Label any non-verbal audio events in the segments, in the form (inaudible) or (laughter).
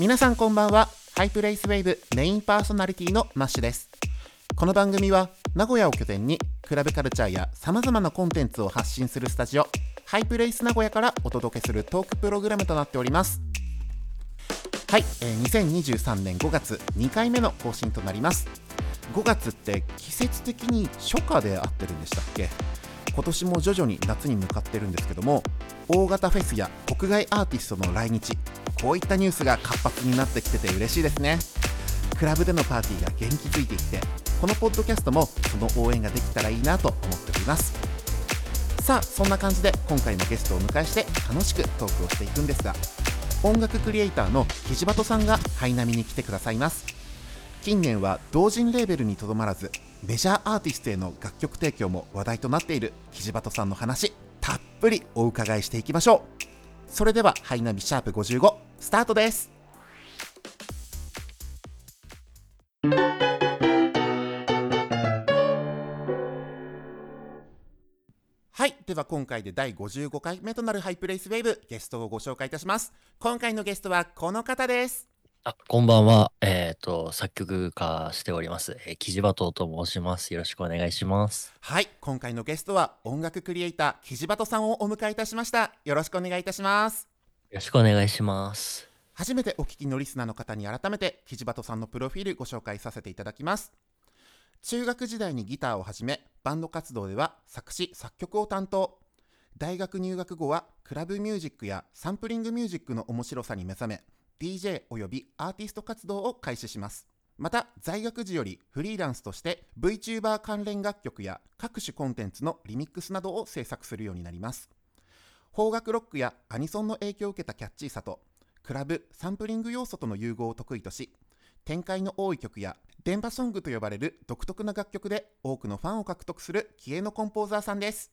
皆さんこんばんは。ハイプレイスウェーブメインパーソナリティのマッシュです。この番組は名古屋を拠点にクラブカルチャーやさまざまなコンテンツを発信するスタジオハイプレイス名古屋からお届けするトークプログラムとなっております。はい、えー2023年5月2回目の更新となります。5月って季節的に初夏で合ってるんでしたっけ？今年も徐々に夏に向かってるんですけども大型フェスや国外アーティストの来日こういったニュースが活発になってきてて嬉しいですね。クラブでのパーティーが元気づいてきてこのポッドキャストもその応援ができたらいいなと思っております。さあそんな感じで今回のゲストをお迎えして楽しくトークをしていくんですが音楽クリエイターのキジバトさんがハイナミに来てくださいます。近年は同人レーベルにとどまらずメジャーアーティストへの楽曲提供も話題となっているキジバトさんの話たっぷりお伺いしていきましょう。それではハイナビシャープ55スタートです。はい。では今回で第55回目となるハイプレイスウェーブゲストをご紹介いたします。今回のゲストはこの方です。あ、こんばんは。えっと、作曲家しております。えー、キジバトと申します。よろしくお願いします。はい今回のゲストは音楽クリエイターキジバトさんをお迎えいたしましたよろしくお願いいたしますよろしくお願いします。初めてお聞きのリスナーの方に改めてキジバトさんのプロフィールご紹介させていただきます中学時代にギターを始めバンド活動では作詞作曲を担当大学入学後はクラブミュージックやサンプリングミュージックの面白さに目覚め DJ およびアーティスト活動を開始します。また在学時よりフリーランスとして VTuber 関連楽曲や各種コンテンツのリミックスなどを制作するようになります。邦楽ロックやアニソンの影響を受けたキャッチーさとクラブサンプリング要素との融合を得意とし展開の多い曲や電波ソングと呼ばれる独特な楽曲で多くのファンを獲得する気鋭のコンポーザーさんです。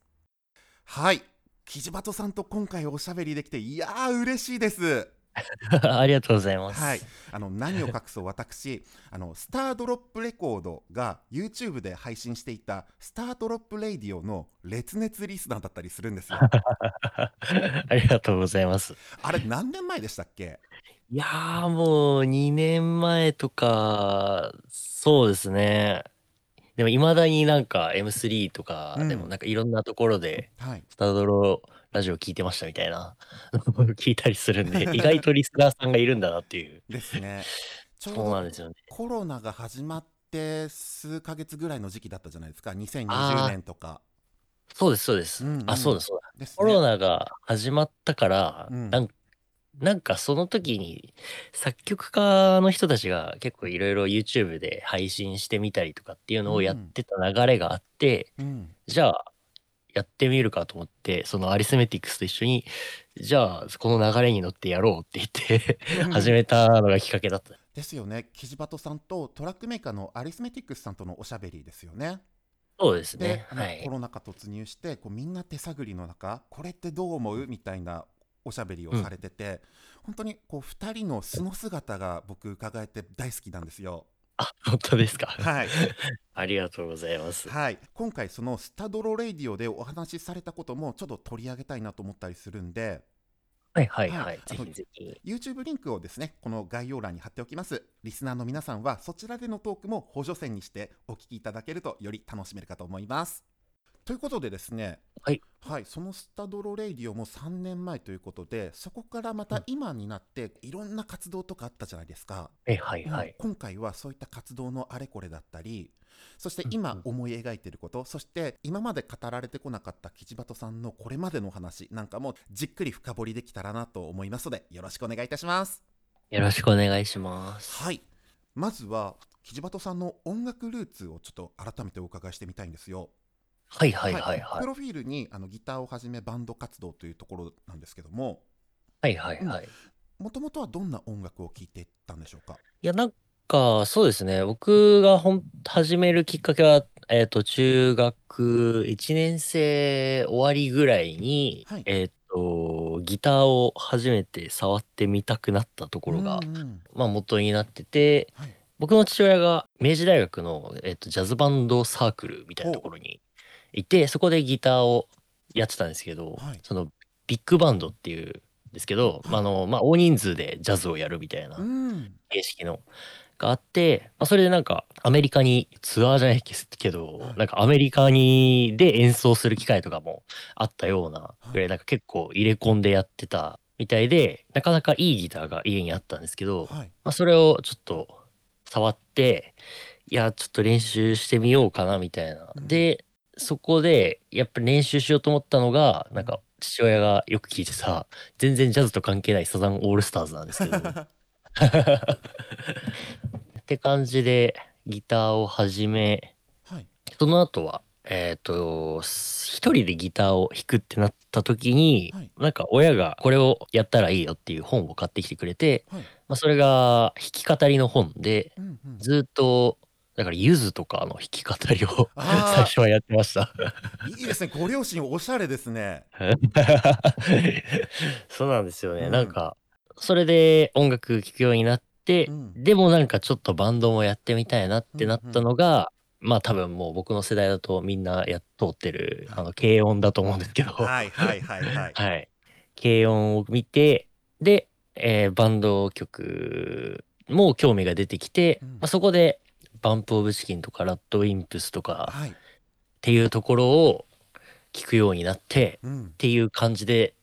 はい。キジバトさんと今回おしゃべりできていやー嬉しいです。(laughs) ありがとうございます。はい、あの何を隠そう私 (laughs) あのスタードロップレコードが YouTube で配信していたスタードロップレイディオの烈熱リスナーだったりするんですよ (laughs) ありがとうございます。あれ何年前でしたっけ？いやー、もう2年前とか、そうですね。でも、いまだになんか M3 とかでうんもなんかいろんなところで、はいスタードロラジオ聞いてましたみたいな。(laughs) 聞いたりするんで、(laughs) 意外とリスナーさんがいるんだなっていう。ですね。そうなんどですよね。コロナが始まって数ヶ月ぐらいの時期だったじゃないですか。2020あー。年とか。そうです、そうです。うんうん。あ、そうだ、そうだ。ですね。コロナが始まったから、うん。なんなんかその時に作曲家の人たちが結構いろいろ YouTube で配信してみたりとかっていうのをやってた流れがあって、うん。じゃあやってみるかと思ってそのアリスメティクスと一緒にじゃあこの流れに乗ってやろうって言って始めたのがきっかけだった。ですよねキジバトさんとトラックメーカーのアリスメティックスさんとのおしゃべりですよねそうですでね。、はいコ。ロナ禍突入してこうみんな手探りの中これってどう思うみたいなおしゃべりをされてて、本当にこう2人の素の姿が僕伺えて大好きなんですよ。あ、本当ですか？はい、(laughs) ありがとうございます。はい、今回そのスタドロレイディオでお話しされたこともちょっと取り上げたいなと思ったりするんではいはいははいい。ぜひぜひ。YouTube リンクをですねこの概要欄に貼っておきますリスナーの皆さんはそちらでのトークも補助線にしてお聞きいただけるとより楽しめるかと思いますということでですねはい、はい、そのスタドロレイディオも3年前ということでそこからまた今になっていろんな活動とかあったじゃないですか、はいはいはい。うん。今回はそういった活動のあれこれだったりそしてうんうん。今思い描いていること、そして今まで語られてこなかったキジバトさんのこれまでのお話なんかもじっくり深掘りできたらなと思いますのでよろしくお願いいたします。よろしくお願いします。はい。まずはキジバトさんの音楽ルーツをちょっと改めてお伺いしてみたいんですよはいはいはい。はい。プロフィールにあのギターをはじめバンド活動というところなんですけども。はいはいはい。いもともとはどんな音楽を聴いていったんでしょうか？や、なんか、そうですね。僕がほん始めるきっかけは、えっと、中学1年生終わりぐらいにはい、えっと、ギターを初めて触ってみたくなったところがう、んうん。まあ元になってて、はい。僕の父親が明治大学の、えっと、ジャズバンドサークルみたいなところにいて、そこでギターをやってたんですけど、はい。そのビッグバンドっていうですけど、あの、まあ、大人数でジャズをやるみたいなうん。形式のがあって、まあ、それでなんかアメリカにツアーじゃないけど、はい。なんかアメリカにで演奏する機会とかもあったようなはい。ぐらいなんか結構入れ込んでやってたみたいでなかなかいいギターが家にあったんですけど、はい。まあ、それをちょっと触っていやちょっと練習してみようかなみたいな。うん。でそこでやっぱり練習しようと思ったのがなんか父親がよく聞いてた全然ジャズと関係ないサザンオールスターズなんですけど。って感じでギターを始めはい。その後はえっ、と一人でギターを弾くってなった時に、はい。なんか親がこれをやったらいいよっていう本を買ってきてくれて、はい。まあ、それが弾き語りの本でうんうん。ずっとだからゆずとかの弾き語りを (laughs) 最初はやってました。いいですね。ご両親おしゃれですね。(laughs) そうなんですよね、うん。なんかそれで音楽聴くようになって、うん。でもなんかちょっとバンドもやってみたいなってなったのが、まあ多分もう僕の世代だとみんなやっ通ってるあの軽音だと思うんですけど、はいはいはいはい。(laughs) はい。軽音を見て、で、えーバンド曲も興味が出てきて、うん。まあ、そこでバンプ・オブ・チキンとかラッド・ウィンプスとかはい。っていうところを聞くようになってうん。っていう感じで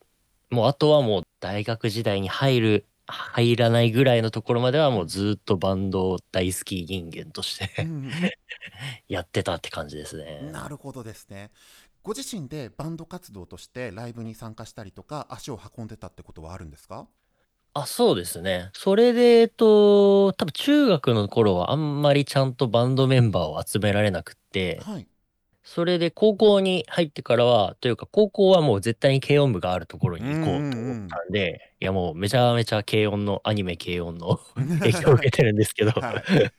もうあとはもう大学時代に入る入らないぐらいのところまではもうずっとバンド大好き人間としてうん。(laughs) やってたって感じですね。なるほどですね。ご自身でバンド活動としてライブに参加したりとか足を運んでたってことはあるんですか？あ、そうですね。それで、えっと、多分中学の頃はあんまりちゃんとバンドメンバーを集められなくって、はい。それで高校に入ってからは、というか高校はもう絶対に軽音部があるところに行こうと思ったんで、いやもうめちゃめちゃ軽音の、アニメ軽音の影響を受けてるんですけど、はい。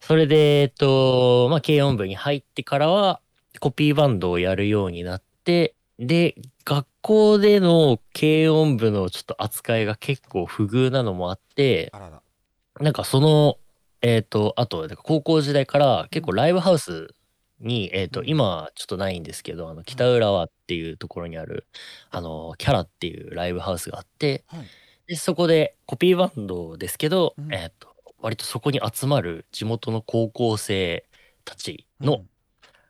それで、えっと、まあ、軽音部に入ってからは、コピーバンドをやるようになって、で、学校での軽音部のちょっと扱いが結構不遇なのもあって、あらら。なんかその、えっ、と、あと、高校時代から結構ライブハウスに、えっ、と、うん。今はちょっとないんですけど、あの、北浦和っていうところにある、あの、キャラっていうライブハウスがあって、はい。で、そこでコピーバンドですけど、うん。えっ、と、割とそこに集まる地元の高校生たちの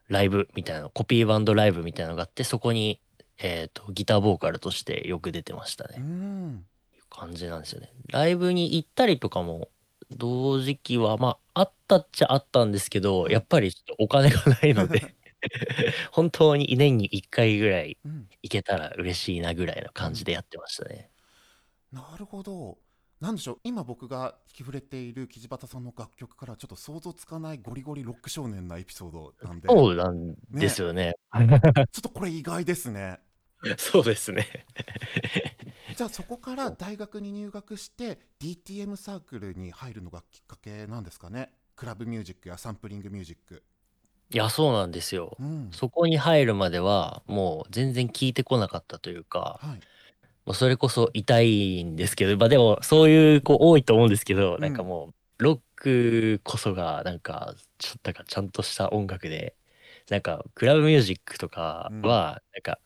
ライブみたいな、コピーバンドライブみたいなのがあって、そこに、えっ、と、ギターボーカルとしてよく出てましたね。うんうん感じなんですよね。ライブに行ったりとかも同時期はまああったっちゃあったんですけどやっぱりちょっとお金がないので (laughs) 本当に年に1回ぐらいうん行けたら嬉しいなぐらいの感じでやってましたね。なるほどなんでしょう？今僕が弾き触れている木端さんの楽曲からちょっと想像つかないゴリゴリロック少年なエピソードなんで。ちょそうなんですよね。っとこれ意外ですね。そうですね。じゃあそこから大学に入学して DTM サークルに入るのがきっかけなんですかね？クラブミュージックやサンプリングミュージック。いやそうなんですよ。うん。そこに入るまではもう全然聞いてこなかったというか、はいもうそれこそ痛いんですけど、まあでもそういう子多いと思うんですけど、うん。なんかもうロックこそがなんかちょっとなんかちゃんとした音楽で、なんかクラブミュージックとかはなんか、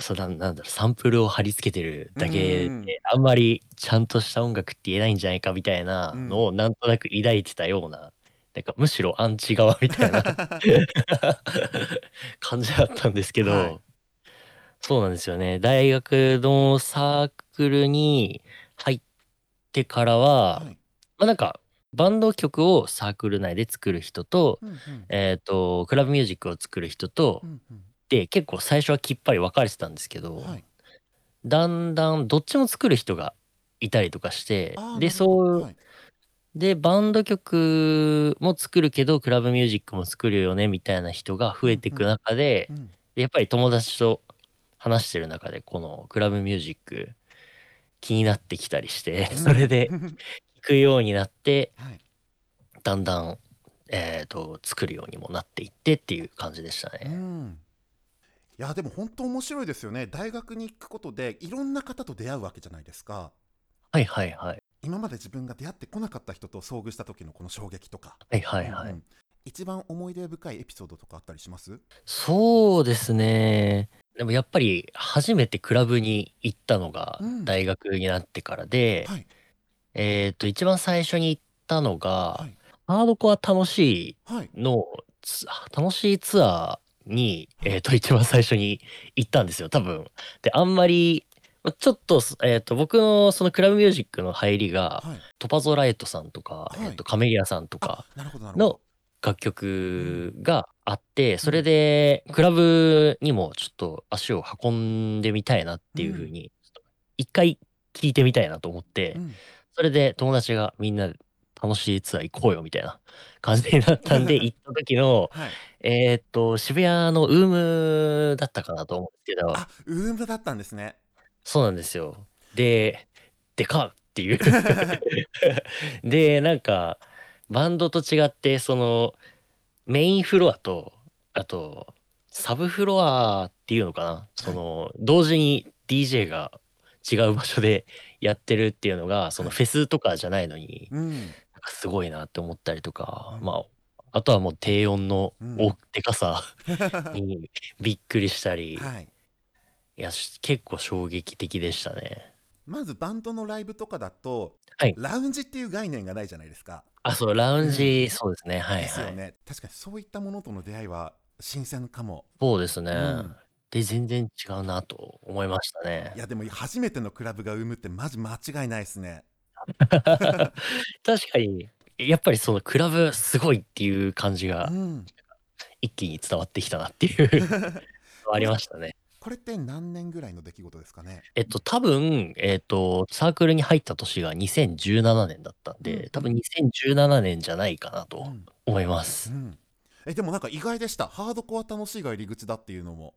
そうなんなんだろうサンプルを貼り付けてるだけうんで、あんまりちゃんとした音楽って言えないんじゃないかみたいなのをなんとなく抱いてたような、なんかむしろアンチ側みたいな (laughs) (laughs) 感じだったんですけど、はいそうなんですよね。大学のサークルに入ってからは、はい。まあなんかバンド曲をサークル内で作る人と、うんうん。えっ、と、クラブミュージックを作る人とう、んで結構最初はきっぱり分かれてたんですけど、うんはい。だんだんどっちも作る人がいたりとかしてで、なるほど。そう、はい。で、バンド曲も作るけど、クラブミュージックも作るよね、みたいな人が増えていく中で、うん。でやっぱり友達と話してる中で、このクラブミュージック気になってきたりして、(laughs) それでうん聴くようになって、はいだんだん、えっ、と、作るようにもなっていってっていう感じでしたうね。んいやでも本当面白いですよね大学に行くことでいろんな方と出会うわけじゃないですかはいはいはい。今まで自分が出会ってこなかった人と遭遇した時のこの衝撃とかはいはいはい。うんうん一番思い出深いエピソードとかあったりします？そうですね。でもやっぱり初めてクラブに行ったのがうん。大学になってからで、はい。えっと、一番最初に行ったのが、はい。ハードコア楽しはいいのツ楽しいツアーに、えっと、一番最初に行ったんですよ、多分。で、あんまり、まちょっと、えっと、僕のそのクラブミュージックの入りが、はい。トパゾライトさんとか、はい。えっと、カメリアさんとかあなるほどなるほど。の楽曲があって、それでクラブにもちょっと足を運んでみたいなっていう風に、ちょっと一回聞いてみたいなと思って、うん。それで友達がみんなで楽しいツアー行こうよみたいな感じになったんで、(laughs) 行った時の、はい。えーっと、渋谷のウームだったかなと思うんですけど、あウームだったんですね。そうなんですよ。で、でかっっていう。(laughs) で、なんか、バンドと違って、その、メインフロアと、あと、サブフロアっていうのかな？その、同時に DJ が違う場所でやってるっていうのが、そのフェスとかじゃないのに、うん。なんかすごいなって思ったりとか、うんまあ、あとはもう低音のうん。おでかさ (laughs) にびっくりしたり、はい。いや、し結構衝撃的でしたね。まずバンドのライブとかだと、はい。ラウンジっていう概念がないじゃないですか。あ、そう、ラウンジ、うんそうですね。はいはい。ですよね。確かにそういったものとの出会いは新鮮かも。そうですね。うんで、全然違うなと思いましたねい。やでも初めてのクラブが生むってマジ間違いないですね。確かに、やっぱりそのクラブすごいっていう感じがうん。一気に伝わってきたなっていう (laughs) ありましたね。これって何年ぐらいの出来事ですかね？えっと、多分、えっと、サークルに入った年が2017年だったんうんで、多分2017年じゃないかなとうん思います。うんえでもなんか意外でした。ハードコア楽しいが入り口だっていうのも。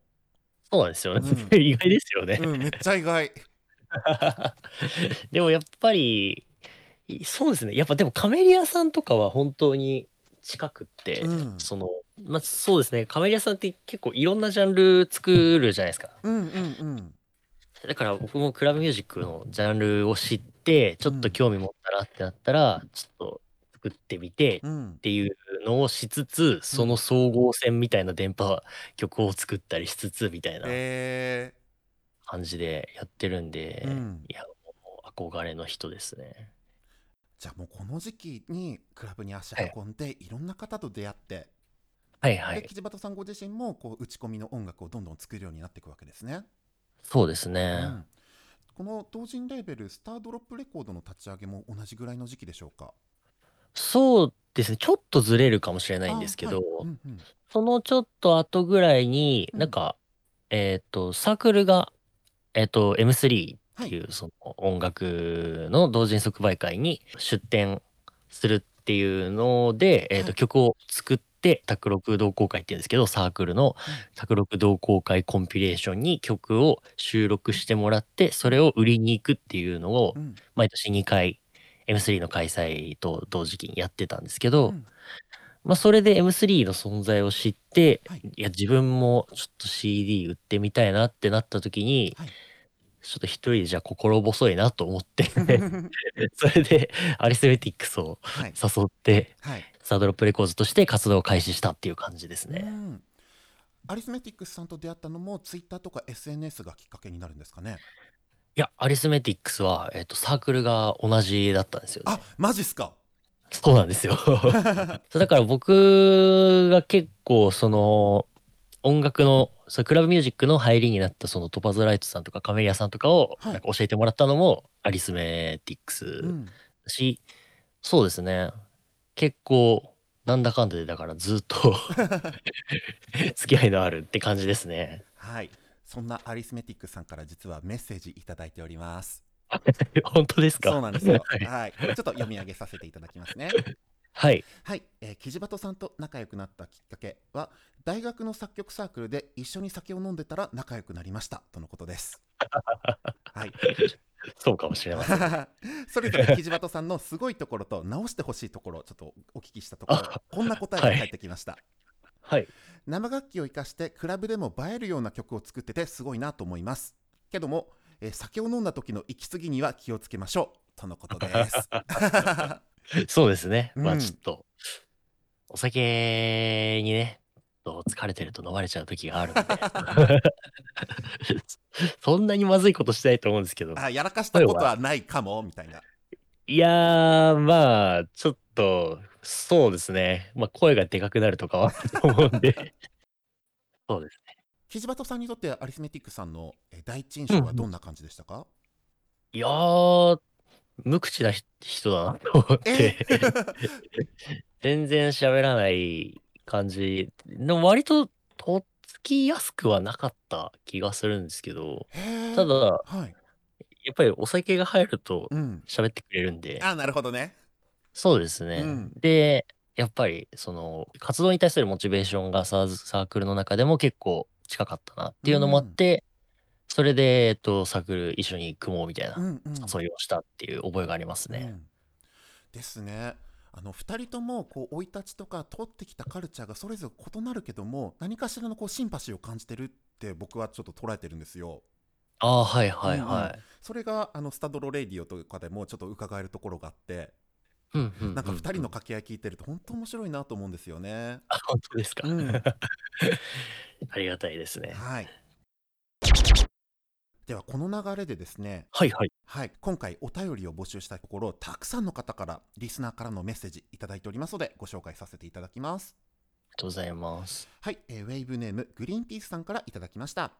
そうなんですよね。う (laughs) 意外ですよね。うん、めっちゃ意外。(laughs) でもやっぱり、いそうですね。やっぱでもカメリアさんとかは本当に近くって、うんその、まあ、そうですね。カメリアさんって結構いろんなジャンル作るじゃないですか。うんうんうん。だから僕もクラブミュージックのジャンルを知って、ちょっと興味持ったなってなったら、ちょっと作ってみてっうん。ていうのをしつつ、その総合線みたいな電波曲を作ったりしつつみたいなえ感じでやってるんで、ー、うん。いや、もう憧れの人ですね。じゃあもうこの時期にクラブに足運んで、い、ろんな方と出会って、はいはい。でキジバトさんご自身もこう打ち込みの音楽をどんどん作るようになっていくわけですね。そうですうね。ん、この同人レーベルスタードロップレコードの立ち上げも同じぐらいの時期でしょうか？そうですね。ちょっとずれるかもしれないんですけど、あはいうんうんそのちょっと後ぐらいに、うんなんか、えっ、と、サークルが、えっ、と、M3 っていう、その音楽の同人即売会に出展するっていうので、えっ、と、はい。曲を作って、卓録同好会って言うんですけど、サークルの卓録同好会コンピレーションに曲を収録してもらって、それを売りに行くっていうのをう、ん。毎年2回 M3 の開催と同時期にやってたんですけど、うん。まあそれで M3 の存在を知って、はい。いや自分もちょっと CD 売ってみたいなってなった時に、はいちょっと一人でじゃあ心細いなと思って (laughs) それでアリスメティックスをはい誘ってはいサードロップレコーズとして活動を開始したっていう感じですうね。んアリスメティックスさんと出会ったのもツイッターとか SNS がきっかけになるんですかね？いやアリスメティックスは、えっとサークルが同じだったんですよね。あマジっすか？そうなんですよ。(laughs) そうだから僕が結構その音楽のそうクラブミュージックの入りになったそのトパズライトさんとかカメリアさんとかをはいなんか教えてもらったのもアリスメティックスうんだし、そうですね結構なんだかんだでだからずっと (laughs) 付き合いのあるって感じですね。はい。そんなアリスメティックスさんから実はメッセージいただいております。(laughs) 本当ですか？そうなんですよ。はいはい。ちょっと読み上げさせていただきますね。はい。はい、えー、キジバトさんと仲良くなったきっかけは大学の作曲サークルで一緒に酒を飲んでたら仲良くなりましたとのことです。(laughs) はい、そうかもしれません。(laughs) それぞれキジバトさんのすごいところと直してほしいところをちょっとお聞きしたところあこんな答えが返ってきました、はい。生楽器を生かしてクラブでも映えるような曲を作っててすごいなと思いますけども、えー酒を飲んだ時の行き過ぎには気をつけましょうとのことです (laughs) (laughs) そうですね。まうんあちょっと、お酒にね、と疲れてると飲まれちゃう時があるんで。(laughs) そんなにまずいことしてないと思うんですけど。あやらかしたことはないかもみたいな。いやー、まあ、ちょっと、そうですね。まあ、声がでかくなるとかはあると思うんで。(laughs) そうですね。キジバトさんにとってアリスメティックさんのえ第一印象はどんな感じでしたか、いやー、無口なひ人だなと思っえて、全然喋らない感じ。でも割と、とっつきやすくはなかった気がするんですけど、ただ、はい。やっぱりお酒が入るとうん。喋ってくれるんで、あなるほどね。そうですね。うんで、やっぱり、その、活動に対するモチベーションがサーズサークルの中でも結構近かったなっていうのもあって、それで、えっと、サークル一緒に組もうみたいなうんうん。誘いをしたっていう覚えがありますね。うんですね。あの2人ともこう生い立ちとか通ってきたカルチャーがそれぞれ異なるけども何かしらのこうシンパシーを感じてるって僕はちょっと捉えてるんですよ。ああ、はいはいうんうんはい。それがあのスタドロレディオとかでもちょっと伺えるところがあってうんうんうんうんなんか2人の掛け合い聞いてると本当面白いなと思うんですよね。(laughs) あ、本当ですか。うん (laughs) ありがたいですね。はい。ではこの流れでですねはいはい。はい、今回お便りを募集したところたくさんの方からリスナーからのメッセージいただいておりますのでご紹介させていただきますありがとうございます。はい、えーウェイブネームグリーンピースさんからいただきました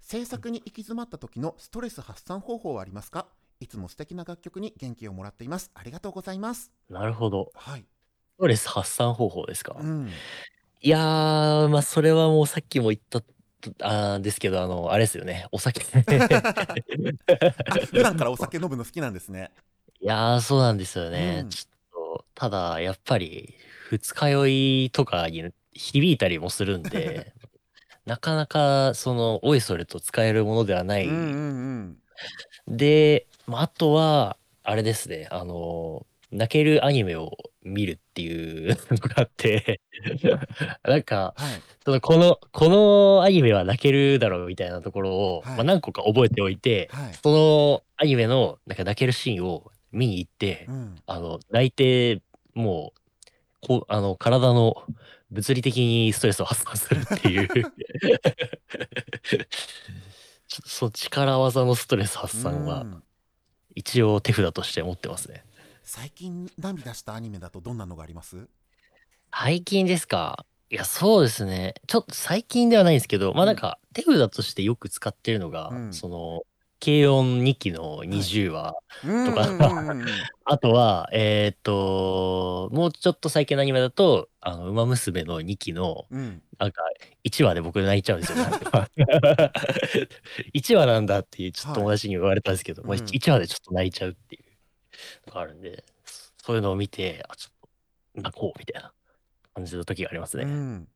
制作に行き詰まった時のストレス発散方法はありますか？いつも素敵な楽曲に元気をもらっていますありがとうございますなるほど。はい、ストレス発散方法ですか？うん、いやー、まあ、それはもうさっきも言った、あーですけど、あの、あれですよね。お酒。あ (laughs) 普段からお酒飲むの好きなんですねいやー、そうなんですよね。うんちょっと、ただ、やっぱり、二日酔いとかに響いたりもするんで、(laughs) なかなか、その、おいそれと使えるものではない。うんうんで、まあ、あとは、あれですね、あの、泣けるアニメを見るっていうのがあって、(laughs) なんか、うんはい。その、この、このアニメは泣けるだろうみたいなところを、はい。まあ、何個か覚えておいて、はい。そのアニメの、なんか泣けるシーンを見に行って、うん。あの、泣いて、もう、こう、あの、体の物理的にストレスを発散するっていう。(laughs) (laughs) ちょっとその力技のストレス発散はうん。一応手札として持ってますね。最近涙したアニメだとどんなのがあります？最近ですか？いや、そうですね。ちょっと最近ではないんですけど、まあなんか手札としてよく使ってるのが、うん。その、軽音2期の20話、とか。あとは、えーっと、もうちょっと最近のアニメだと、あの、馬娘の2期の、うん。なんか、1話で僕泣いちゃうんですよ。(laughs) (laughs) 1話なんだっていう、ちょっと友達に言われたんですけど、まあうん。1話でちょっと泣いちゃうっていうのがあるんで、そういうのを見て、あ、ちょっと泣こうみたいな感じの時がありますね。うん。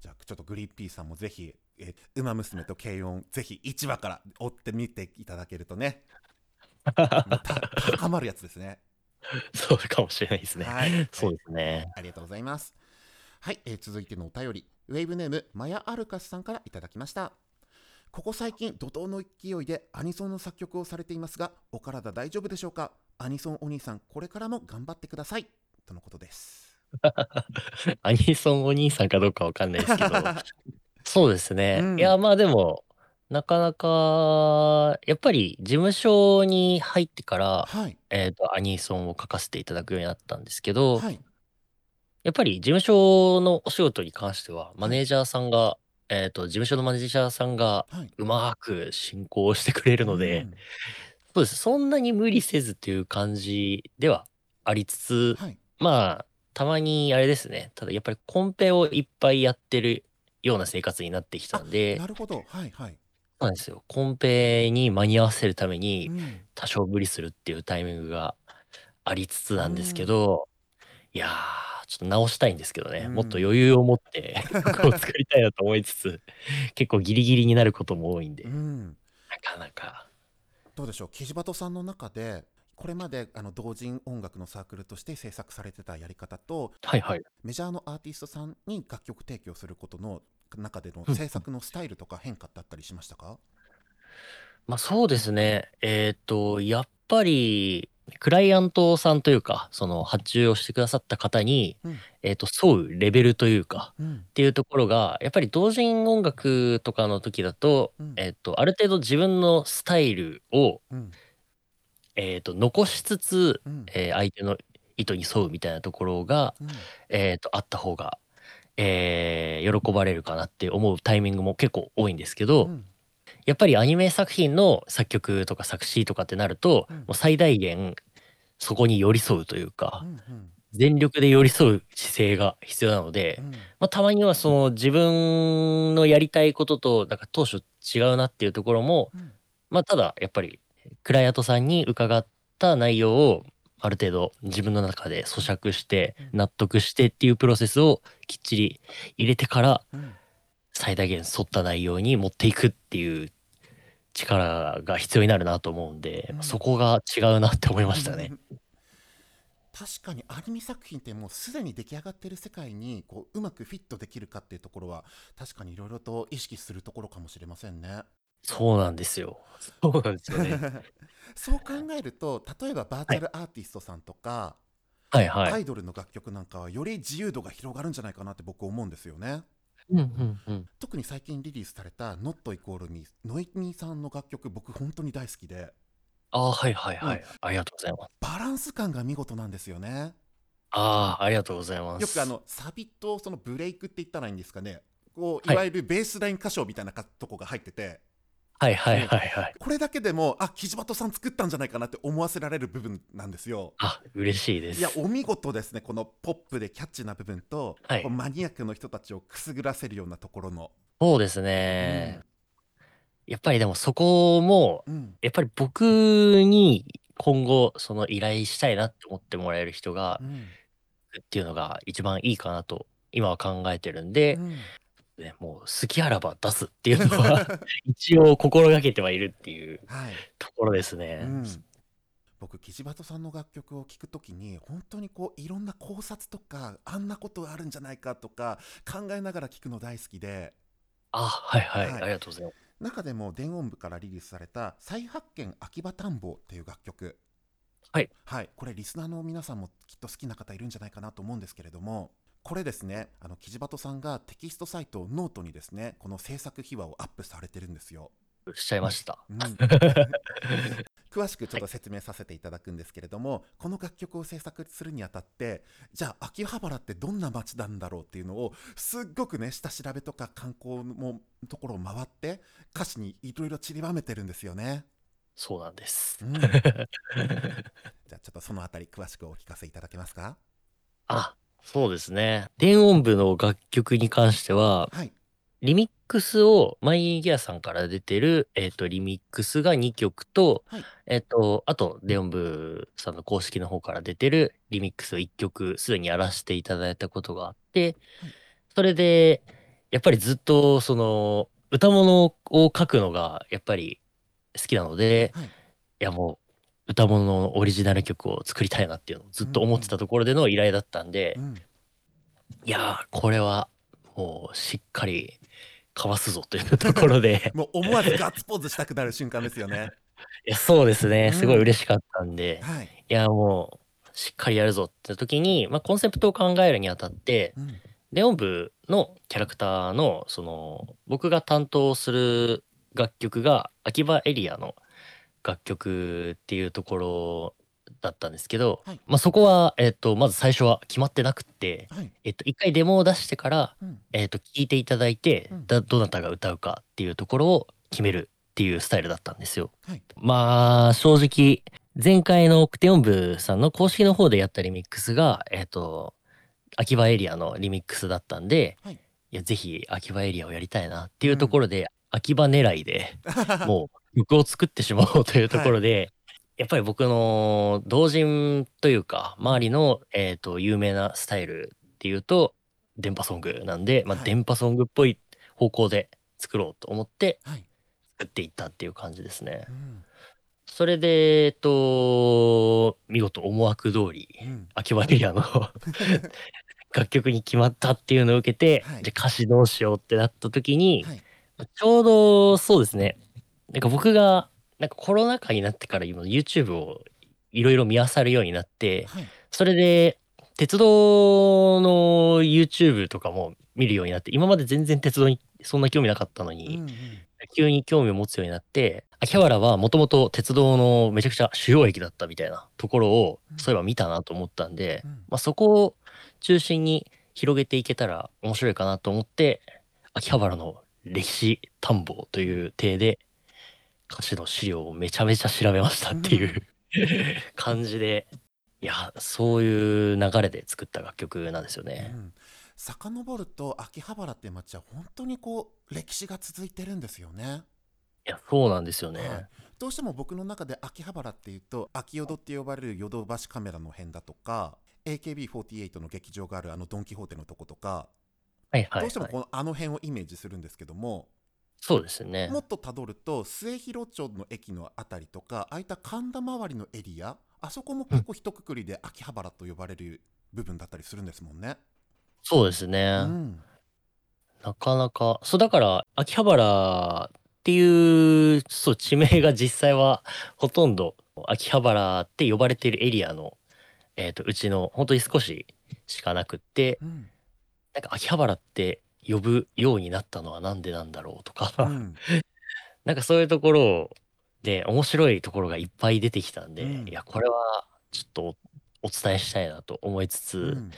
じゃあちょっとグリーンピースさんもぜひ「えーウマ娘」と「軽音」ぜひ1話から追ってみていただけるとね。(laughs) 高まるやつですね。そうかもしれないですね。はい。そうですね。ありがとうございます。はい、えー続いてのお便り。ウェーブネームマヤアルカスさんからいただきましたここ最近怒涛の勢いでアニソンの作曲をされていますがお体大丈夫でしょうか？アニソンお兄さんこれからも頑張ってください。とのことです。(laughs) アニソンお兄さんかどうかわかんないですけど、(laughs) そうですね。うん。いや、まあでも、なかなか、やっぱり事務所に入ってから、はい。えっと、アニソンを書かせていただくようになったんですけど、はい。やっぱり事務所のお仕事に関しては、マネージャーさんが、えっと、事務所のマネージャーさんがはい。うまく進行してくれるので、うん。そうです。そんなに無理せずっていう感じではありつつ、はい。まあ、たまにあれですね。ただやっぱりコンペをいっぱいやってるような生活になってきたんで、なるほど。はいはい。そうなんですよ。コンペに間に合わせるためうにん。多少無理するっていうタイミングがありつつなんですけど、いやー、ちょっと直したいんですけどね。うんもっと余裕を持って曲を作りたいなと思いつつ、結構ギリギリになることも多いんで、うなんかなか。どうでしょう？キジバトさんの中でこれまであの同人音楽のサークルとして制作されてたやり方とはいはい。メジャーのアーティストさんに楽曲提供することの中でのうん制作のスタイルとか変化だったりしましたか？まあそうですね。えっと、やっぱり、クライアントさんというか、その発注をしてくださった方に、うん。えっと、沿うレベルというか、うん。っていうところが、やっぱり同人音楽とかの時だと、うん。えっと、ある程度自分のスタイルを、うん。えっと、残しつつ、うん。えー相手の意図に沿うみたいなところが、うん。えっと、あった方が、えー喜ばれるかなって思うタイミングも結構多いんですけど、うんやっぱりアニメ作品の作曲とか作詞とかってなると、うん。もう最大限そこに寄り添うというか、うん全力で寄り添う姿勢が必要なので、うん。まあ、たまにはその自分のやりたいこととなんか当初違うなっていうところも、うん。まあ、ただやっぱりクライアントさんに伺った内容をある程度自分の中で咀嚼してうん。納得してっていうプロセスをきっちり入れてからうん最大限沿った内容に持っていくっていう力が必要になるなと思うんで、うんそこが違うなって思いましたね。確かにアニメ作品ってもうすでに出来上がってる世界にこううまくフィットできるかっていうところは確かにいろいろと意識するところかもしれませんね。そうなんですよ。そうなんですよね。(laughs) そう考えると例えばバーチャルアーティストさんとか、はいはい。アイドルの楽曲なんかはより自由度が広がるんじゃないかなって僕思うんですよね。うんうんうん。特に最近リリースされた「Not イコール Me」ノイミーさんの楽曲僕本当に大好きでああ、はいはいはい。ありがとうございます。バランス感が見事なんですよね。ああ、ありがとうございます。よくあのサビとそのブレイクって言ったらいいんですかねこうはいいわゆるベースライン歌唱みたいなかとこが入っててはいはいはいはい。これだけでもあキジバトさん作ったんじゃないかなって思わせられる部分なんですよ。あ、嬉しいです。いやお見事ですねこのポップでキャッチーな部分と、はいマニアックの人たちをくすぐらせるようなところの。そうですね。やっぱりでもそこも、うんやっぱり僕に今後その依頼したいなって思ってもらえる人がうんっていうのが一番いいかなと今は考えてるんで、うんね、もう好きあらば出すっていうのは (laughs) 一応心がけてはいるっていうはい。ところですね。うん。僕キジバトさんの楽曲を聴くときに本当にこういろんな考察とかあんなことがあるんじゃないかとか考えながら聴くの大好きで。あ、はいはい、はい。ありがとうございます。中でも電音部からリリースされた「再発見秋葉田んぼ」っていう楽曲。はい、はい、これリスナーの皆さんもきっと好きな方いるんじゃないかなと思うんですけれどもこれですねあのキジバトさんがテキストサイトノートにですねこの制作秘話をアップされてるんですよ。しちゃいました。うん (laughs) 詳しくちょっと説明させていただくんですけれども、この楽曲を制作するにあたってじゃあ秋葉原ってどんな街なんだろうっていうのをすっごくね下調べとか観光のところを回って歌詞にいろいろ散りばめてるんですよね。そうなんです。うん (laughs) じゃあちょっとそのあたり詳しくお聞かせいただけますか？あ、そうですね。電音部の楽曲に関しては、はい。リミックスをマイギアさんから出てる、えっ、と、リミックスが2曲と、はいえっ、と、あと、電音部さんの公式の方から出てるリミックスを1曲、すでにやらせていただいたことがあって、はいそれで、やっぱりずっと、その、歌物を書くのが、やっぱり好きなので、はいいやもう、歌物のオリジナル曲を作りたいなっていうのをずっと思ってたところでの依頼だったんで、うん。いやー、これはもうしっかりかわすぞというところで、(laughs) もう思わずガッツポーズしたくなる瞬間ですよね。(laughs) いやそうですね、うんすごい嬉しかったんで、はい。いやもうしっかりやるぞって時に、まあ、コンセプトを考えるにあたって、うん。レオン部のキャラクターの、その、僕が担当する楽曲が秋葉エリアの楽曲っていうところだったんですけど、はいまあ、そこは、えっと、まず最初は決まってなくって、はい。えっと、一回デモを出してから、うん。えっと、聞いていただいて、うんだどなたが歌うかっていうところを決めるっていうスタイルだったんですよ。はい。まあ、正直、前回のクテオン部さんの公式の方でやったリミックスが、えっ、と、秋葉エリアのリミックスだったんで、はいいや、ぜひ秋葉エリアをやりたいなっていうところで、秋葉狙いで (laughs) もう曲を作ってしまおうというところで、やっぱり僕の同人というか、周りの、えっ、と、有名なスタイルっていうと、電波ソングなんで、まあ、はい電波ソングっぽい方向で作ろうと思ってはい。作っていったっていう感じですねう。ん。それで、えっと、見事思惑通り、うん。秋葉エリアの (laughs) 楽曲に決まったっていうのを受けて、はいじゃあ歌詞どうしようってなった時に、はい。ちょうどそうですね、なんか僕が、なんかコロナ禍になってから今 YouTube をいろいろ見漁るようになって、はい。それで、鉄道の YouTube とかも見るようになって、今まで全然鉄道にそんな興味なかったのうんに、うん。急に興味を持つようになって、秋葉原はもともと鉄道のめちゃくちゃ主要駅だったみたいなところをうん、そういえば見たなと思ったんで、うん。まあ、そこを中心に広げていけたら面白いかなと思って、秋葉原の歴史探訪という体で、歌詞の資料をめちゃめちゃ調べましたっていう感じで、いや、そういう流れで作った楽曲なんですよね。うん遡ると秋葉原って街は本当にこう歴史が続いてるんですよね。いや、そうなんですよね。はいどうしても僕の中で秋葉原っていうと秋淀って呼ばれるヨドバシカメラの辺だとか AKB48 の劇場があるあのドン・キホーテのとことか、はいはい、どうしてもはい。このあの辺をイメージするんですけども、そうですね。もっとたどると末広町の駅のあたりとかああいった神田周りのエリアあそこも結構一括りで秋葉原と呼ばれる部分だったりするんですもんね。そうですね。うんなかなか、そうだから、秋葉原っていう、そう、地名が実際はほとんど秋葉原って呼ばれているエリアの、えっ、と、うちの本当に少ししかなくって、うんなんか秋葉原って呼ぶようになったのはなんでなんだろうとか、うん。(laughs) なんかそういうところで面白いところがいっぱい出てきたんで、うん。いや、これはちょっとおお伝えしたいなと思いつつ、うん。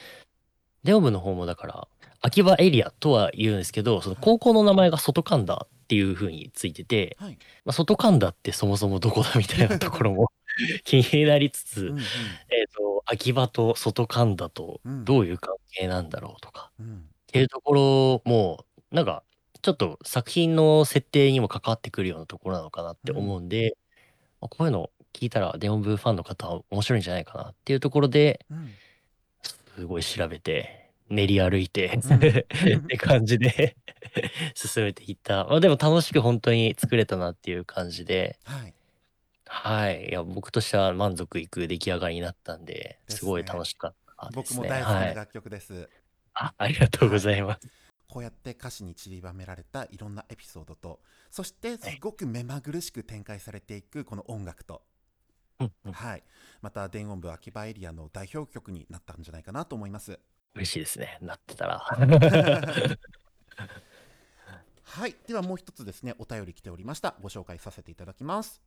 デオムの方もだから、秋葉エリアとは言うんですけど、その高校の名前が外神田っていう風についてて、はい。まあ、外神田ってそもそもどこだみたいなところも (laughs) 気になりつつ、うんえっ、と、秋葉と外神田とうん。どういう関係なんだろうとか、うん。っていうところも、なんか、ちょっと作品の設定にも関わってくるようなところなのかなって思うんで、まあこういうの聞いたらデオンブーファンの方は面白いんじゃないかなっていうところで、うん。すごい調べて、練り歩いて、うん。(laughs) って感じで (laughs) 進めていった。まあでも楽しく本当に作れたなっていう感じで、はいはい。いや、僕としては満足いく出来上がりになったんで、ですねすごい楽しかったですね。僕も大好きは。ない楽曲です。あありがとうございます。こうやって歌詞に散りばめられたいろんなエピソードとそしてすごく目まぐるしく展開されていくこの音楽と、うんうんはい、また電音部秋葉エリアの代表曲になったんじゃないかなと思います。嬉しいですね。なってたら。(laughs) はい、ではもう一つですねお便り来ておりましたご紹介させていただきます。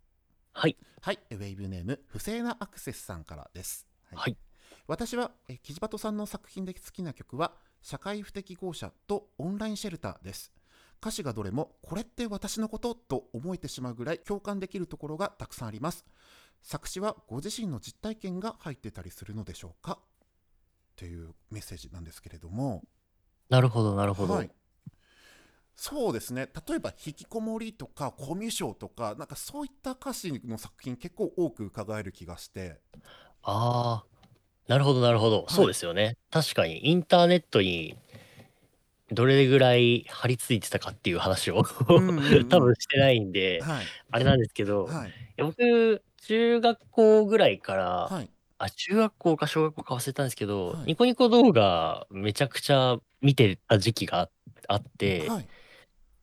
はい。はい、ウェイブネーム不正なアクセスさんからです。はい。私はえキジバトさんの作品で好きな曲は社会不適合者とオンラインシェルターです歌詞がどれもこれって私のことと思えてしまうぐらい共感できるところがたくさんあります作詞はご自身の実体験が入ってたりするのでしょうか？というメッセージなんですけれどもなるほど、なるほど。はいそうですね。例えば「引きこもり」とか「コミュ障」とかなんかそういった歌詞の作品結構多く伺える気がして。ああ、なるほど、なるほど。い。そうですよね。確かに、インターネットにどれぐらい張り付いてたかっていう話をうんうんうん。(laughs) 多分してないんで、はい。あれなんですけど、いはい。や僕、中学校ぐらいから、はい。あ、中学校か小学校か忘れたんですけど、はい。ニコニコ動画めちゃくちゃ見てた時期がああって、はい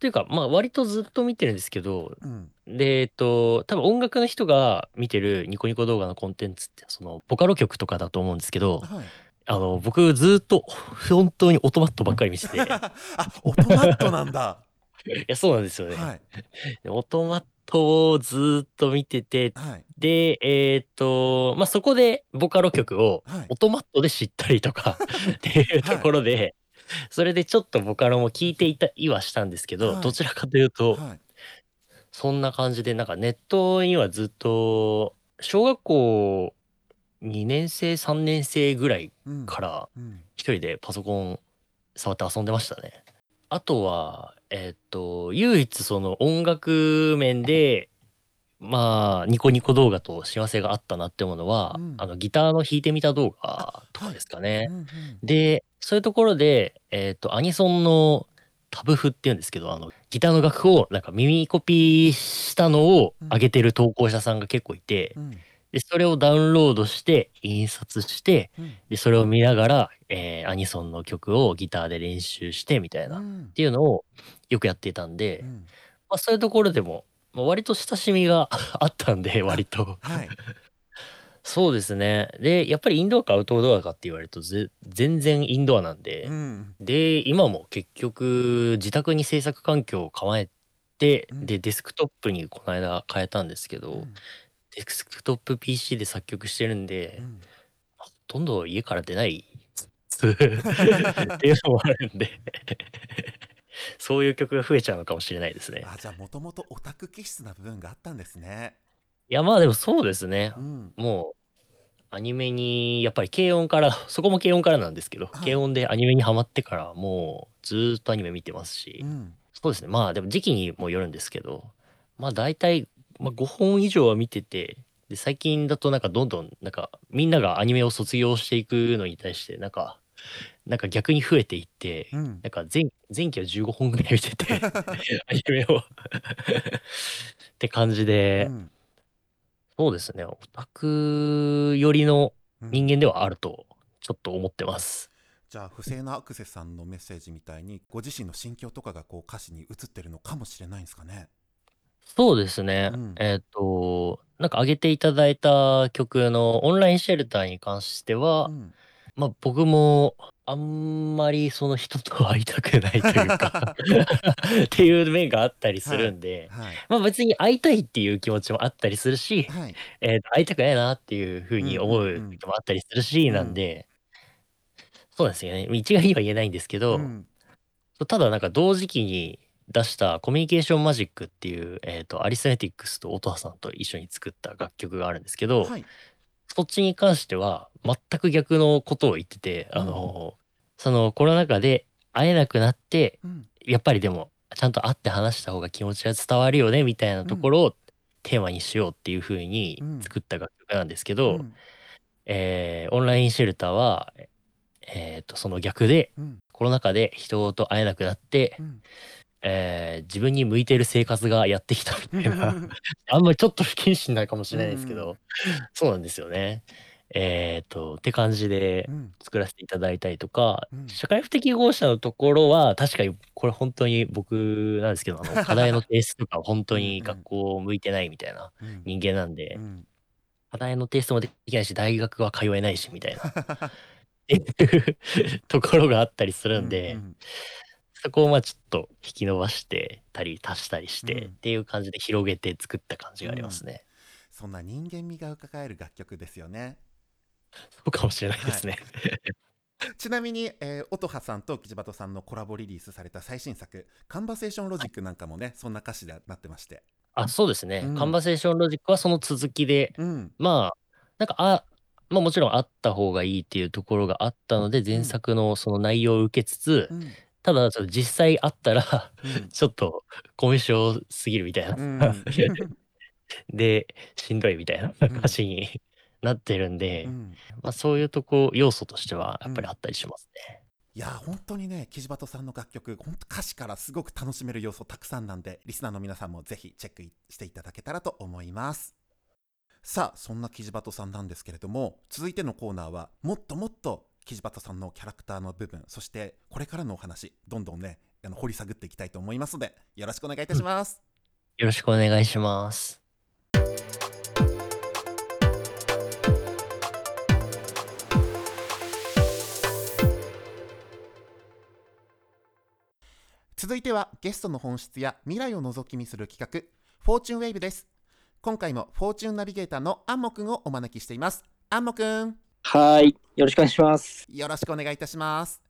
というか、まあ割とずっと見てるんですけど、うんで、えっと、多分音楽の人が見てるニコニコ動画のコンテンツって、その、ボカロ曲とかだと思うんですけど、はいあの、僕ずっと本当にオトマットばっかり見てて、い (laughs) あ、オトマットなんだ。や、そうなんですよね。はい。でオトマットをずっと見てて、はい。で、えっと、まあ、そこでボカロ曲をはいオトマットで知ったりとか (laughs) っていうところで、(laughs) それでちょっとボカロも聞いていたいはしたんですけど、はいどちらかというと、はい。そんな感じで、なんかネットにはずっと、小学校2年生、3年生ぐらいうん。からうん。一人でパソコン触って遊んでましたね。あとは、えっと、唯一その音楽面で、まあ、ニコニコ動画と幸せがあったなってものは、うん。あの、ギターの弾いてみた動画とかですかね。うんうんで、そういうところで、えっ、と、アニソンのタブ譜っていうんですけど、あの、ギターの楽譜をなんか耳コピーしたのを上げてる投稿者さんが結構いて、うん。で、それをダウンロードして、印刷して、うん。で、それを見ながら、えーアニソンの曲をギターで練習してみたいな、っうん。ていうのをよくやっていたんで、うん。まあ、そういうところでも、まあ、割と親しみが (laughs) あったんで、割と。はい。(laughs) そうですね。で、やっぱりインドアかアウトドアかって言われるとぜ全然インドアなんで、うん。で、今も結局自宅に制作環境を構えて、うん。で、デスクトップにこの間変えたんですけど、うん。デスクトップ PC で作曲してるんで、うん。ほとんど家から出ないっ (laughs) ていうのもあるんで (laughs) そういう曲が増えちゃうのかもしれないですね。あじゃあもともとオタク気質な部分があったんですね。いやまあでもそうですねう。んもうアニメにやっぱり軽音から (laughs) そこも軽音からなんですけど、はい軽音でアニメにハマってからもうずーっとアニメ見てますし、うんそうですねまあでも時期にもよるんですけどまあ大体、まあ、5本以上は見ててで最近だとなんかどんどんなんかみんながアニメを卒業していくのに対してなんかなんか逆に増えていって、うん。なんか前前期は15本ぐらい見てて (laughs) アニメを。って感じで、うん。そうですね。オタク寄りのうん。人間ではあるとちょっと思ってます。じゃあ不正なアクセさんのメッセージみたいにご自身の心境とかがこう歌詞に映ってるのかもしれないんですかね。そうですね。うん。えっ、と、なんか上げていただいた曲のオンラインシェルターに関しては、うんまあ僕もあんまりその人と会いたくないというか (laughs) っていう面があったりするんで、はいまあ別に会いたいっていう気持ちもあったりするし、はい。えーと会いたくないなっていうふうに思ううんうんうん時もあったりするし、なんで、そうですよね。一概には言えないんですけど、うん。ただなんか同時期に出したコミュニケーションマジックっていう、えー、とアリスメティックスと音羽さんと一緒に作った楽曲があるんですけど、はい。そっちに関しては全く逆のことを言ってて、あのそのコロナ禍で会えなくなってうん。やっぱりでもちゃんと会って話した方が気持ちが伝わるよねみたいなところをテーマにしようっていう風にうん。作った楽曲なんですけど、うん。えーオンラインシェルターは、えー、とその逆でうん。コロナ禍で人と会えなくなって、うん。えー自分に向いてる生活がやってきたみたいな。(laughs) あんまりちょっと不謹慎なかもしれないですけど、うそうなんですよね。えっ、とって感じでうん。作らせていただいたりとか、うん。社会不適合者のところは確かにこれ本当に僕なんですけどあの課題の提出とか本当に (laughs) 学校向いてないみたいなうん。人間なんで、うん。課題の提出もできないし大学は通えないしみたいなっていうところがあったりするんで、うんそこをまあちょっと引き伸ばしてたり足したりして、うん。っていう感じで広げて作った感じがありますね。そんな人間味がうかがえる楽曲ですよね。そうかもしれないですね。(laughs) ちなみに、えー、音羽さんとキジバトさんのコラボリリースされた最新作「カンバセーションロジック」なんかもねそんな歌詞でなってまして。あそうですね、うん。カンバセーションロジックはその続きでうん。まあなんかあまあもちろんあった方がいいっていうところがあったので前作のその内容を受けつつ、うん。ただちょっと実際あったらうん。ちょっとコミュ障すぎるみたいな、うん (laughs) でしんどいみたいなうん。歌詞になってるんで、うんまあ、そういうとこ要素としてはやっぱりあったりしますね。いや本当にねキジバトさんの楽曲本当歌詞からすごく楽しめる要素たくさんなんでリスナーの皆さんもぜひチェックしていただけたらと思いますさあそんなキジバトさんなんですけれども続いてのコーナーはもっともっとキジバトさんのキャラクターの部分そしてこれからのお話どんどんねあの掘り下ぐっていきたいと思いますのでよろしくお願いいたします、よろしくお願いします。続いてはゲストの本質や未来を覗き見する企画フォーチュンウェーブです今回もフォーチュンナビゲーターのアンモくんをお招きしていますアンモくんはい。よろしくお願いします。よろしくお願いいたします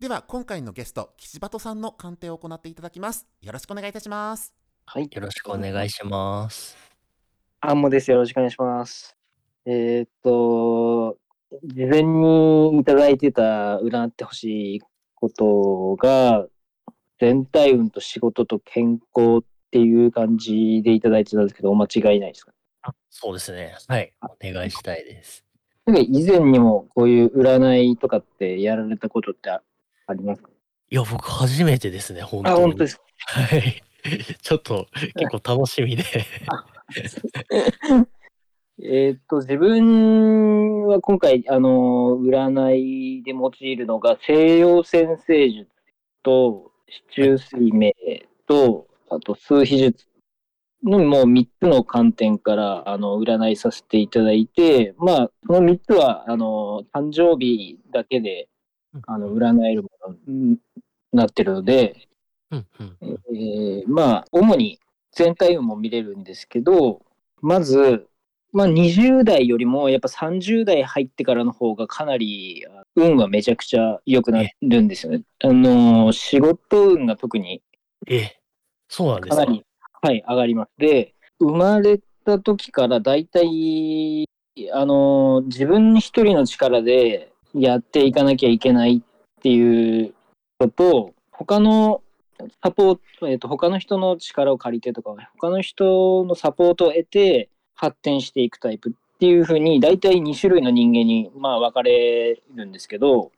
では今回のゲスト岸バトさんの鑑定を行っていただきますよろしくお願いいたしますはい。よろしくお願いします。アンモです。よろしくお願いします。えーっと、事前にいただいてた占ってほしいことが、全体運と仕事と健康っていう感じでいただいてたんですけど、お間違いないですか？あそうですね。はい。お願いしたいです。なんか以前にもこういう占いとかってやられたことってあありますか？いや、僕初めてですね、本当あ、に。本当ですか？はい。(laughs) ちょっと結構楽しみで。(laughs) えーっと、自分は今回、あの、占いで用いるのが、西洋占星術と、四柱推命と、あと、数秘術のもう3つの観点からあの占いさせていただいて、まあ、その3つはあの誕生日だけであの占えるものになってるので、うんうん。えーまあ、主に全体運も見れるんですけど、まず、まあ、20代よりもやっぱ30代入ってからの方がかなりあ運はめちゃくちゃ良くなるんですよね。あのー仕事運が特にえ、そうなんですかかなり、はい、上がります。で、生まれた時からだいたい、あのー自分一人の力でやっていかなきゃいけないっていうことと、他のサポート、えっ、と、他の人の力を借りてとか、他の人のサポートを得て発展していくタイプっていうふうに、だいたい2種類の人間に、まあ、分かれるんですけど、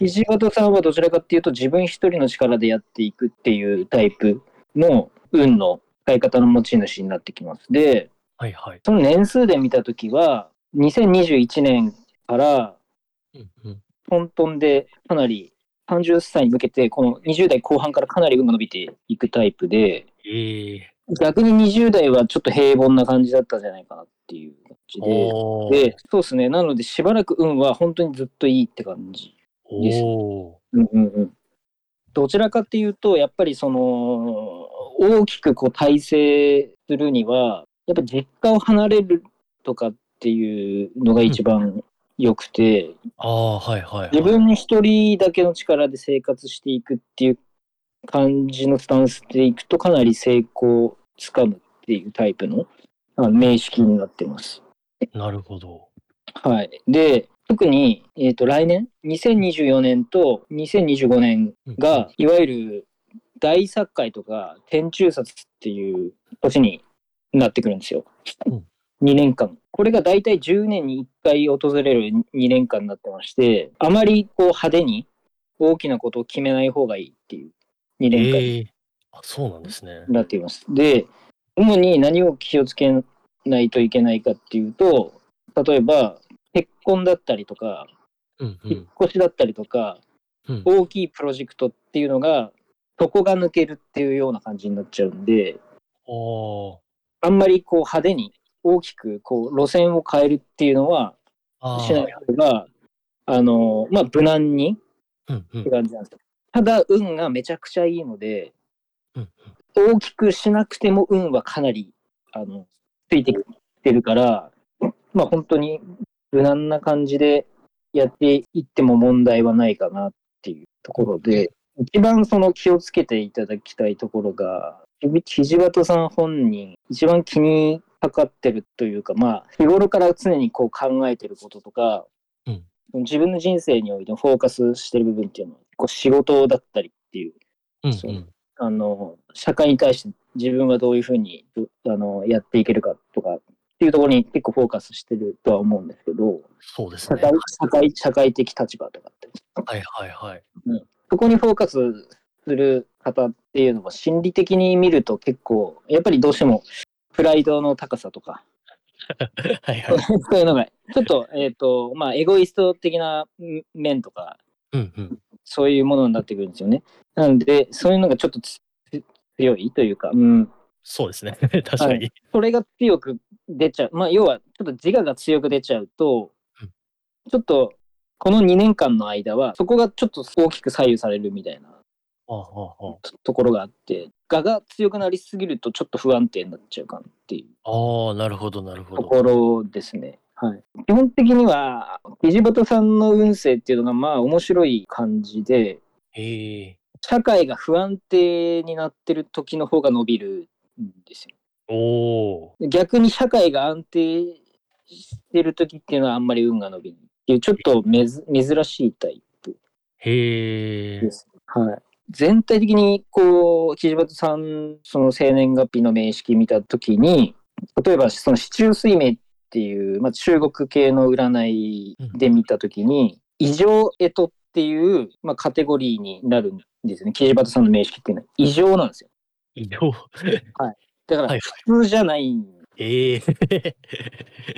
土方さんはどちらかっていうと自分一人の力でやっていくっていうタイプの運の使い方の持ち主になってきます。で、はいはい。その年数で見たときは、2021年からトントンでかなり30歳に向けて、この20代後半からかなり運が伸びていくタイプで、ええ逆に20代はちょっと平凡な感じだったんじゃないかなっていう感じで。で、そうですね。なので、しばらく運は本当にずっといいって感じですおーうんうんうんどちらかっていうと、やっぱりその、大きくこう体制するには、やっぱ実家を離れるとかっていうのが一番良くて、ああ、はいはい、はい。自分一人だけの力で生活していくっていう感じのスタンスでいくと、かなり成功をつかむっていうタイプの名式になってます。なるほど。はい。で、特に、えっ、と、来年、2024年と2025年が、いわゆる大作会とか天中殺っていう年になってくるんですよ。うん2年間。これが大体10年に1回訪れる2年間になってまして、あまりこう派手に大きなことを決めない方がいいっていう2年間ええあ、そうなんですね。になっています。で、主に何を気をつけないといけないかっていうと、例えば結婚だったりとか、うんう引っん。越しだったりとか、うん大きいプロジェクトっていうのが、底が抜けるっていうような感じになっちゃうんで、あんまりこう派手に大きくこう路線を変えるっていうのはあしない方が、あの、まあ、無難にーうんうんって感じなんですよ。ただ、運がめちゃくちゃいいので、うん大きくしなくても運はかなり、あの、ついてきてるから、まあ本当に無難な感じでやっていっても問題はないかなっていうところで、一番その気をつけていただきたいところが、ひじばとさん本人、一番気にかかってるというか、まあ、日頃から常にこう考えてることとか、うん。自分の人生においてフォーカスしてる部分っていうのは、こう仕事だったりっていう、そううんうんあの、社会に対して自分はどういうふうにどあのやっていけるかとかっていうところに結構フォーカスしてるとは思うんですけど、そうですね。社会社会社会的立場とかって、はいはいはい。そこにフォーカスする方っていうのは心理的に見ると結構、やっぱりどうしてもプライドの高さとか、(laughs) はいはい。(laughs) そういうのが、ちょっと、えっ、と、まあ、エゴイスト的な面とか、うんうん。そういうものになってくるんですよね。なんで、そういうのがちょっとつ強いというか、うん、そうですね。(laughs) 確かに。それが強く出ちゃう。まあ、要は、ちょっと自我が強く出ちゃうとうん、ちょっと、この2年間の間は、そこがちょっと大きく左右されるみたいなああああところがあって、我が強くなりすぎると、ちょっと不安定になっちゃうかなっていうああ、なるほどなるほとど。ころですね。はい。基本的には、藤本さんの運勢っていうのが、まあ、面白い感じで。社会が不安定になってる時の方が伸びるんですよ。おお。逆に社会が安定してる時っていうのはあんまり運が伸びないっていうちょっとめず珍しいタイプへえで。す。はい。全体的にこう、岸端さん、その生年月日の名式見た時に、例えばその四柱推命っていう、まあ、中国系の占いで見た時に、異常干支っていう、まあ、カテゴリーになるんですよね。岸端さんの名式っていうのは異常なんですよ。移動。だからはい普通じゃない、ええ。普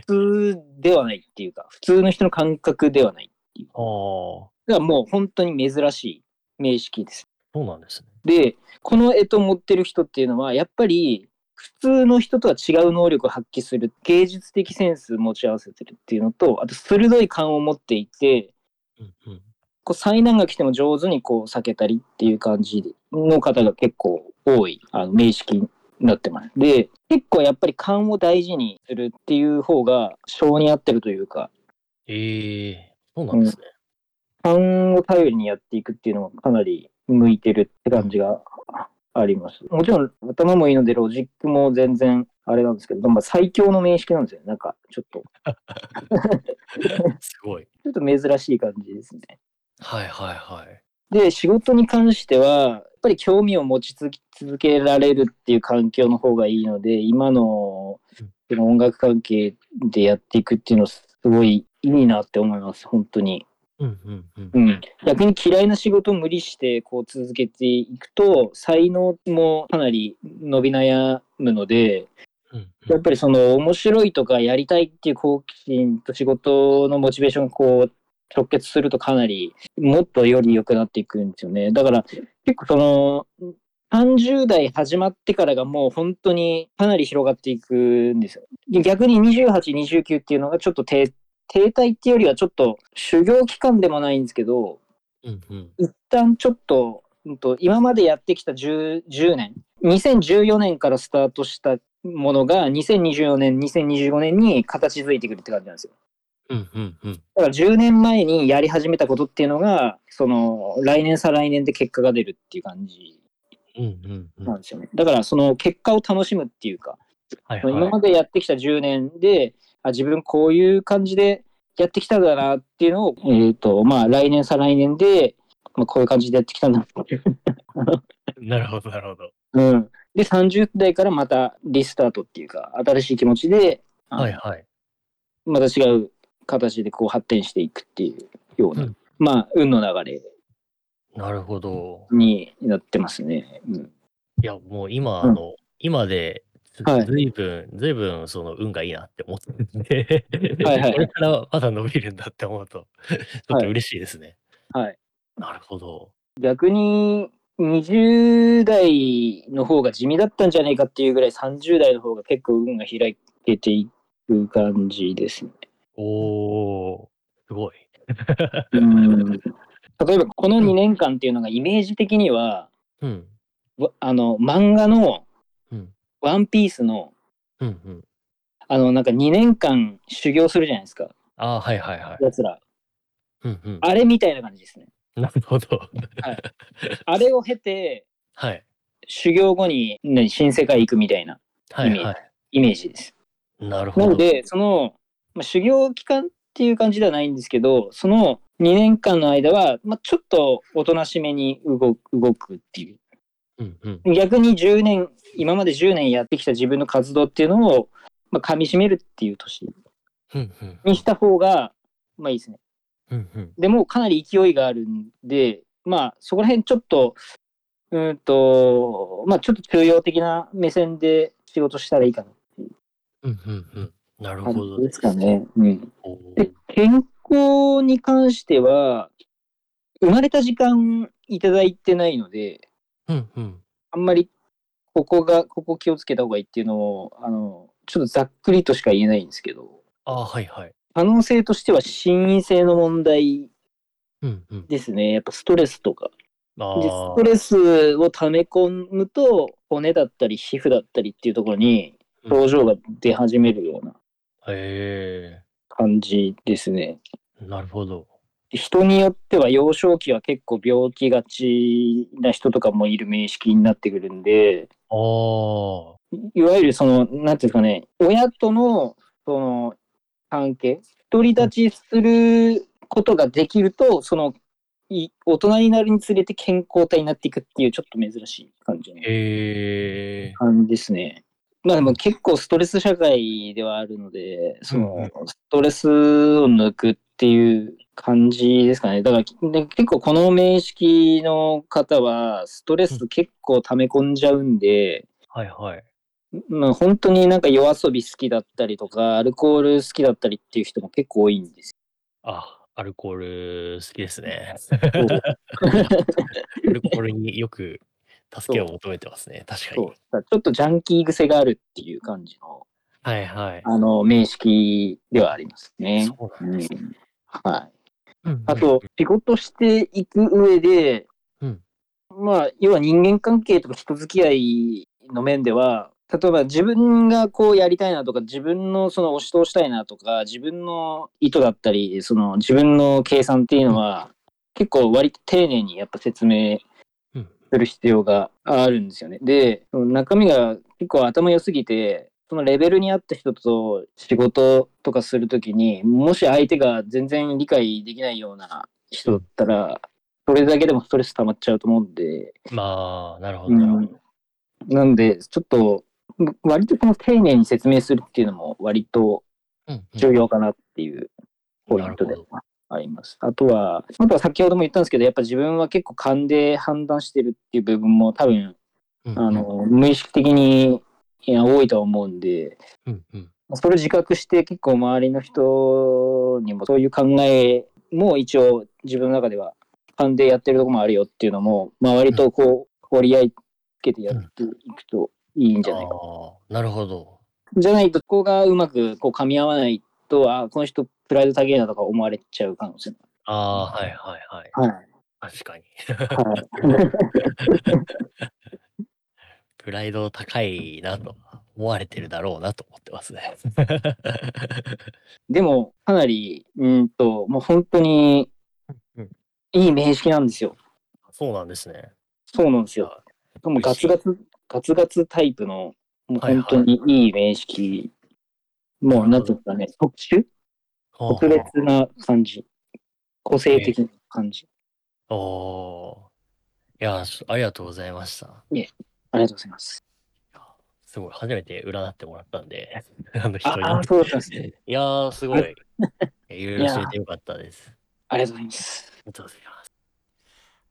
通ではないっていうか、普通の人の感覚ではないっていう。あだからもう本当に珍しい名式です。うなんですね。で、この干支持ってる人っていうのは、やっぱり普通の人とは違う能力を発揮する芸術的センス持ち合わせてるっていうのとあと鋭い勘を持っていてうんうん。こう災難が来ても上手にこう避けたりっていう感じの方が結構多いあの名式になってます。で結構やっぱり勘を大事にするっていう方が性に合ってるというかええそうなんですね。勘を頼りにやっていくっていうのがかなり向いてるって感じがあります。もちろん頭もいいのでロジックも全然あれなんですけど、まあ、最強の名式なんですよ。なんかちょっと、(laughs) すごい。(laughs) ちょっと珍しい感じですね。はいはいはい。で、仕事に関しては、やっぱり興味を持ち続けられるっていう環境の方がいいので、今の音楽関係でやっていくっていうのすごいいいなって思います、本当に。うんうんうん。うん、逆に嫌いな仕事を無理してこう続けていくと才能もかなり伸び悩むのでうんうんやっぱりその面白いとかやりたいっていう好奇心と仕事のモチベーションがこう直結するとかなりもっとより良くなっていくんですよねだから結構その30代始まってからがもう本当にかなり広がっていくんですよ。で逆に28、29っていうのがちょっと停停滞っていうよりはちょっと修行期間でもないんですけど、うんうん。一旦ちょっと、うんと今までやってきた 10, 10年、2014年からスタートしたものが2024年、2025年に形づいてくるって感じなんですよ。うんうんうん。だから10年前にやり始めたことっていうのが、その来年再来年で結果が出るっていう感じうんうんうん。なんですよね。だからその結果を楽しむっていうか、はい今はい。までやってきた10年で、あ自分こういう感じでやってきたんだなっていうのを、えっ、と、まあ来年再来年で、まあ、こういう感じでやってきたんだっていう。(laughs) なるほどなるほど。うん。で、30代からまたリスタートっていうか、新しい気持ちで、あのはいはい。また違う形でこう発展していくっていうような、うんまあ、運の流れなるほど。になってますね。うん。いや、もう今、うんあの、ずはいずいぶん、ずいぶん、その、運がいいなって思ってるんで、はいはい (laughs) これからまだ伸びるんだって思うと、(laughs) ちょっと嬉しいですね。はい。なるほど。逆に、20代の方が地味だったんじゃないかっていうぐらい30代の方が結構運が開けていく感じですね。おー、すごい。うん。(laughs) 例えばこの2年間っていうのがイメージ的には、うん。わあの、漫画のうん。ワンピースのうんうん。あの、なんか2年間修行するじゃないですか、ああ、はいはいはい。やつら。うんうん。あれみたいな感じですね。なるほど。あれを経て、はい。修行後に、ね、新世界行くみたいなはいはい。イメージです。なるほど。なので、その、まあ、修行期間っていう感じではないんですけど、その2年間の間は、まあ、ちょっとおとなしめに動く動くっていう。うんうん。逆に10年、今まで10年やってきた自分の活動っていうのを、まあ、噛み締めるっていう年。にした方が、まあいいですね。うんうん。でもかなり勢いがあるんで、まあそこら辺ちょっと、うーんと、まあちょっと中庸的な目線で仕事したらいいかなっていううんうんうん。なる感ほどじですかね。うん。で、健康に関しては、生まれた時間いただいてないので、うんうん。あんまりここが、ここ気をつけた方がいいっていうのを、あの、ちょっとざっくりとしか言えないんですけど、ああ、はいはい。可能性としては心因性の問題うんうん。ですね。やっぱストレスとか。あで、あストレスを溜め込むと、骨だったり皮膚だったりっていうところに症状が出始めるようなへ感じですね。え、なるほど。人によっては幼少期は結構病気がちな人とかもいる名式になってくるんで、いわゆるその、なんていうんですかね、親とのその関係、独り立ちすることができると、その、い大人になるにつれて健康体になっていくっていうちょっと珍しい感じのへえ、感じですね。まあでも結構ストレス社会ではあるので、そのストレスを抜くっていう感じですかね。だからで結構この名式の方はストレス結構溜め込んじゃうんで、はいはい。まあ本当になんか夜遊び好きだったりとか、アルコール好きだったりっていう人も結構多いんですあ、アルコール好きですね。よ。(laughs) アルコールによく助けを求めてますね。確かそうに。ちょっとジャンキー癖があるっていう感じの、はいはい。あの、名式ではありますね。そうなんですね。うんはい。うん。あと、仕事していく上で、うん。まあ、要は人間関係とか人付き合いの面では、例えば自分がこうやりたいなとか、自分のその押し通したいなとか、自分の意図だったり、その自分の計算っていうのは、結構割と丁寧にやっぱ説明うん。する必要があるんですよね。で、中身が結構頭良すぎて、そのレベルに合った人と仕事とかするときに、もし相手が全然理解できないような人だったら、それだけでもストレス溜まっちゃうと思うんで、まあ、なるほど。うん、なんで、ちょっと、割とこの丁寧に説明するっていうのも割とうんうん。重要かなっていうポイントであります。あとは、あとは先ほども言ったんですけど、やっぱ自分は結構勘で判断してるっていう部分も多分、うん。あの、無意識的に多いとは思うんで、うんうんそれを自覚して結構周りの人にもそういう考えも一応自分の中では勘でやってるとこもあるよっていうのも、まあ割とこう、折り合いつけてやっていくといいんじゃないか。ああ、なるほど。じゃないと、ここがうまくこう噛み合わないと、あ、この人プライド高いなとか思われちゃう可能性もああ、はいはいはい。はい。確かに。はい (laughs) プライド高いなと思われてるだろうなと思ってますね。(laughs) でも、かなり、うんと、もう本当にうんいい名式なんですよ。そうなんですね。そうなんですよ。もうガツガツ、ガツガツタイプの、もう本当にいい名式。もう、なんていうんですかね、特殊？特別な感じ。個性的な感じ。おおー。いや、しありがとうございました。ありがとうございます。すごい、初めて占ってもらったんで、(laughs) あの人に。ああ、そうだったんですね。いやー、すごい。(laughs) いろいろ教えてよかったです。ありがとうございます。ありがとうございます。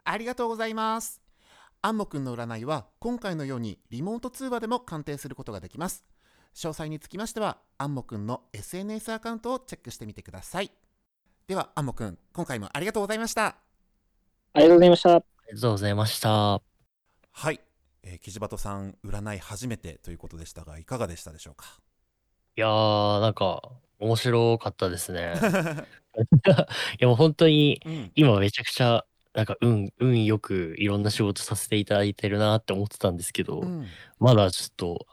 ありがとうございますアンモくんの占い。は今回のようにリモート通話でも鑑定することができます詳細につきましてはアンモくんの SNS アカウントをチェックしてみてください。ではアンモくん今回もありがとうございましたありがとうございました。ありがとうございました。はい、えー、キジバトさん占い初めてということでしたがいかがでしたでしょうか？いやー、なんか、面白かったですね。(laughs) いや、もう本当に、うん。今めちゃくちゃ、なんか、運、運よくいろんな仕事させていただいてるなって思ってたんですけど、うん。まだちょっと、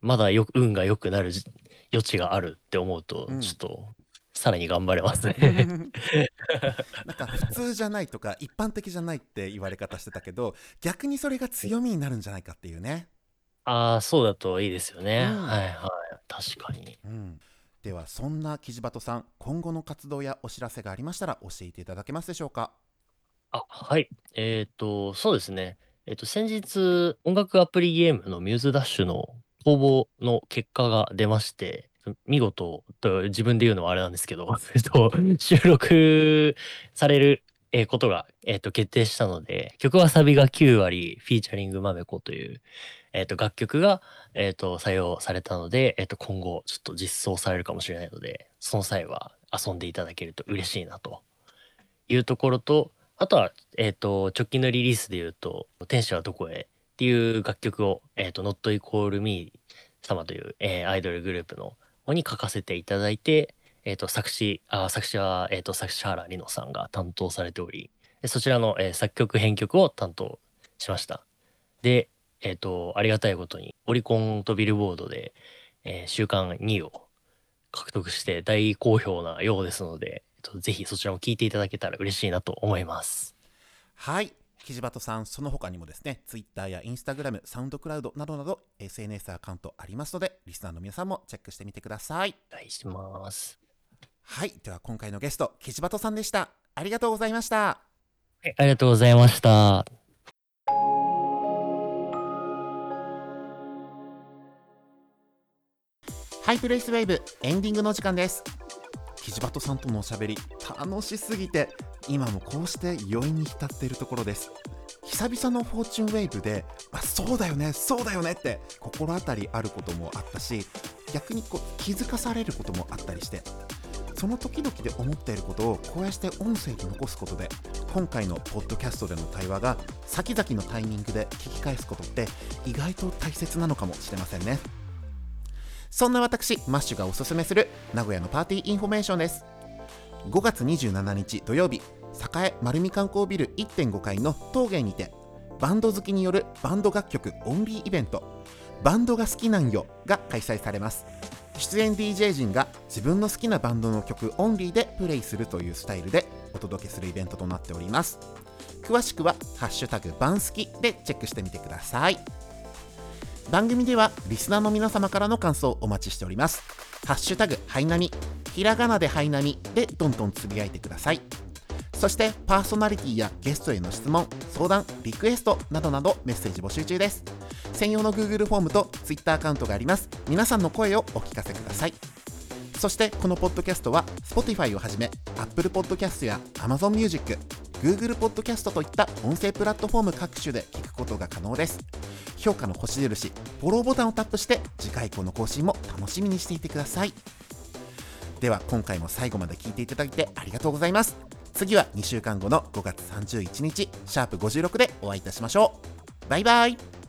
まだよ運が良くなるじ余地があるって思うと、うん。ちょっと、さらに頑張れますね。(laughs) なんか普通じゃないとか一般的じゃないって言われ方してたけど逆にそれが強みになるんじゃないかっていうね、ああ、そうだといいですよね。うんはいはい。確かに。うん、ではそんなキジバトさん今後の活動やお知らせがありましたら教えていただけますでしょうか？あ、はい。えっと、そうですね。えっと、先日、音楽アプリゲームのミューズダッシュの応募の結果が出まして、見事と自分で言うのはあれなんですけど、(laughs) 収録されることが、えっと、決定したので、曲はサビが9割、フィーチャリングマメコという、えっと、楽曲が、えっと、採用されたので、えっと、今後、ちょっと実装されるかもしれないので、その際は遊んでいただけると嬉しいなというところと、あとは、えっ、と、直近のリリースで言うと、天使はどこへっていう楽曲を、えっ、と、Not Equal Me 様という、えアイドルグループのに書かせていただいて、えっ、と、作詞、あ、作詞は、えっ、と、作詞原里乃さんが担当されており、そちらの、えー作曲編曲を担当しました。で、えっ、と、ありがたいことに、オリコンとビルボードで、えー週間2位を獲得して大好評なようですので、えっとぜひそちらも聞いていただけたら嬉しいなと思います。はいキジバトさんその他にもですね Twitter や Instagram サウンドクラウドなどなど SNS アカウントありますのでリスナーの皆さんもチェックしてみてくださいお願いします。はいでは今回のゲストキジバトさんでしたありがとうございましたはいありがとうございました。ハイプレイスウェーブエンディングの時間ですキジバトさんとのおしゃべり楽しすぎて今もこうして余韻に浸っているところです。久々のフォーチュンウェーブで、あ、そうだよねそうだよねって心当たりあることもあったし逆にこう気づかされることもあったりしてその時々で思っていることをこうやって音声で残すことで今回のポッドキャストでの対話が先々のタイミングで聞き返すことって意外と大切なのかもしれませんね。そんな私マッシュがおすすめする名古屋のパーティーインフォメーションです。5月27日土曜日栄丸美観光ビル1.5階の陶芸にてバンド好きによるバンド楽曲オンリーイベントバンドが好きなんよが開催されます。出演 DJ 陣が自分の好きなバンドの曲オンリーでプレイするというスタイルでお届けするイベントとなっております。詳しくは「ハッシュタグバンスキ」でチェックしてみてください。番組ではリスナーの皆様からの感想をお待ちしております。ハッシュタグハイナミひらがなでハイナミでどんどんつぶやいてください。そしてパーソナリティやゲストへの質問相談リクエストなどなどメッセージ募集中です。専用の Google フォームと Twitter アカウントがあります。皆さんの声をお聞かせください。そしてこのポッドキャストは Spotify をはじめ Apple Podcast や Amazon Music Google Podcast といった音声プラットフォーム各種で聞くことが可能です。評価の星印フォローボタンをタップして次回以降の更新も楽しみにしていてください。では今回も最後まで聞いていただいてありがとうございます。次は2週間後の5月31日シャープ56でお会いいたしましょう。バイバイ。